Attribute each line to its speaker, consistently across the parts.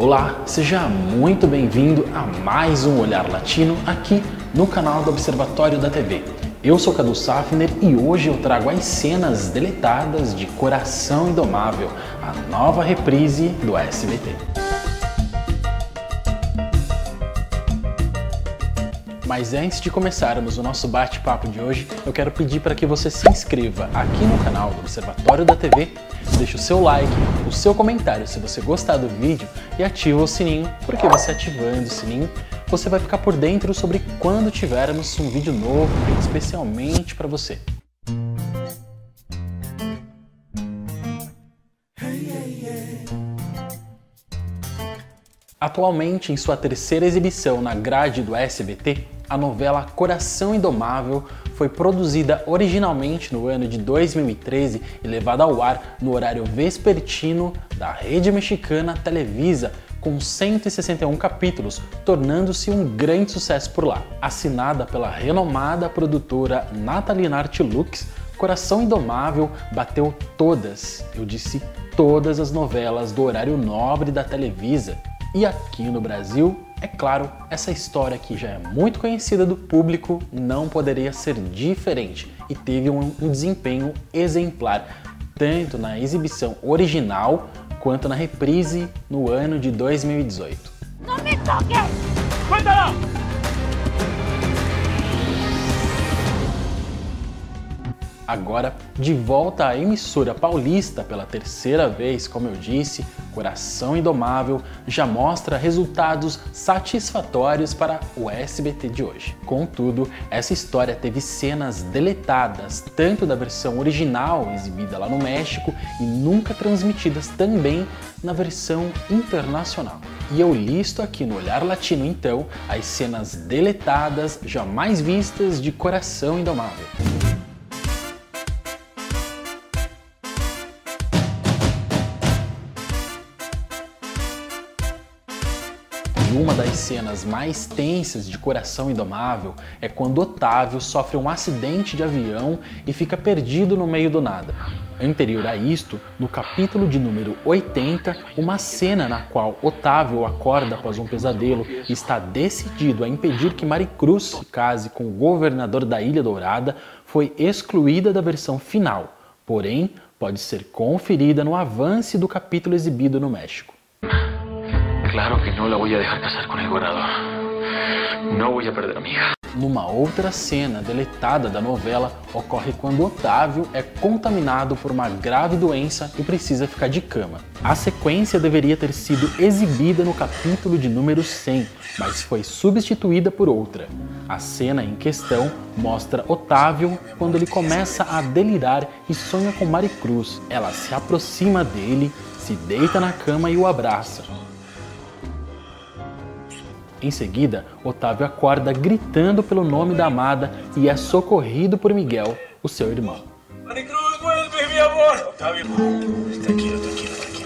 Speaker 1: Olá, seja muito bem-vindo a mais um Olhar Latino aqui no canal do Observatório da TV. Eu sou Cadu Safner e hoje eu trago as cenas deletadas de Coração Indomável, a nova reprise do SBT. Mas antes de começarmos o nosso bate-papo de hoje, eu quero pedir para que você se inscreva aqui no canal do Observatório da TV, deixe o seu like, o seu comentário se você gostar do vídeo e ativa o sininho, porque você ativando o sininho, você vai ficar por dentro sobre quando tivermos um vídeo novo especialmente para você. Atualmente, em sua terceira exibição na grade do SBT, a novela Coração Indomável foi produzida originalmente no ano de 2013 e levada ao ar no horário vespertino da rede mexicana Televisa, com 161 capítulos, tornando-se um grande sucesso por lá. Assinada pela renomada produtora Nathalie Artilux, Coração Indomável bateu todas, eu disse todas as novelas do horário nobre da Televisa. E aqui no Brasil, é claro, essa história que já é muito conhecida do público não poderia ser diferente e teve um, um desempenho exemplar, tanto na exibição original quanto na reprise no ano de 2018.
Speaker 2: ¡No me toques!
Speaker 3: ¡Cuéntala!
Speaker 1: Agora, de volta à emissora paulista pela terceira vez, como eu disse, Coração Indomável já mostra resultados satisfatórios para o SBT de hoje. Contudo, essa história teve cenas deletadas, tanto da versão original exibida lá no México e nunca transmitidas também na versão internacional. E eu listo aqui no Olhar Latino então as cenas deletadas jamais vistas de Coração Indomável. E uma das cenas mais tensas de Coração Indomável é quando Otávio sofre um acidente de avião e fica perdido no meio do nada. Anterior a isto, no capítulo de número 80, uma cena na qual Otávio acorda após um pesadelo e está decidido a impedir que Maricruz se case com o governador da Ilha Dourada foi excluída da versão final, porém pode ser conferida no avance do capítulo exibido no México.
Speaker 3: Claro que no la voy a dejar casar con el gobernador. Voy a perder a mi hija.
Speaker 1: Numa outra cena deletada da novela, ocorre quando Otávio é contaminado por uma grave doença e precisa ficar de cama. A sequência deveria ter sido exibida no capítulo de número 100, mas foi substituída por outra. A cena em questão mostra Otávio quando ele começa a delirar e sonha com Maricruz. Ela se aproxima dele, se deita na cama e o abraça. Em seguida, Otávio acorda gritando pelo nome da amada e é socorrido por Miguel, o seu irmão.
Speaker 3: Mi amor. Tranquilo, tranquilo, tranquilo.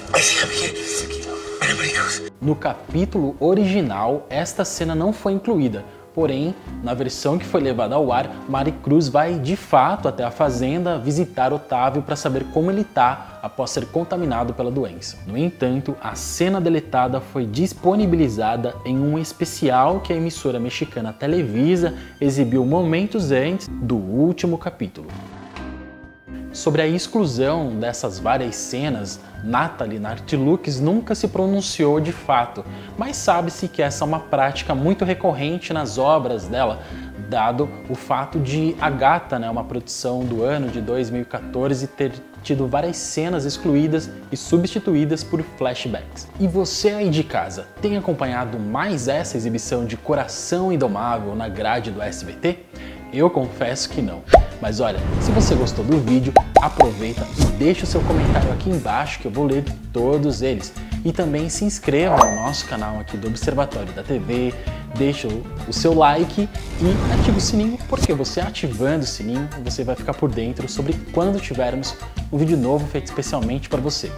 Speaker 1: No capítulo original, esta cena não foi incluída, porém, na versão que foi levada ao ar, Maricruz vai de fato até a fazenda visitar Otávio para saber como ele está após ser contaminado pela doença. No entanto, a cena deletada foi disponibilizada em um especial que a emissora mexicana Televisa exibiu momentos antes do último capítulo. Sobre a exclusão dessas várias cenas, Natalie Nartilux nunca se pronunciou de fato, mas sabe-se que essa é uma prática muito recorrente nas obras dela, dado o fato de Agatha, né, uma produção do ano de 2014, ter tido várias cenas excluídas e substituídas por flashbacks. E você aí de casa, tem acompanhado mais essa exibição de Coração Indomável na grade do SBT? Eu confesso que não. Mas olha, se você gostou do vídeo, aproveita e deixa o seu comentário aqui embaixo que eu vou ler todos eles. E também se inscreva no nosso canal aqui do Observatório da TV, deixa o seu like e ativa o sininho, porque você ativando o sininho, você vai ficar por dentro sobre quando tivermos um vídeo novo feito especialmente para você.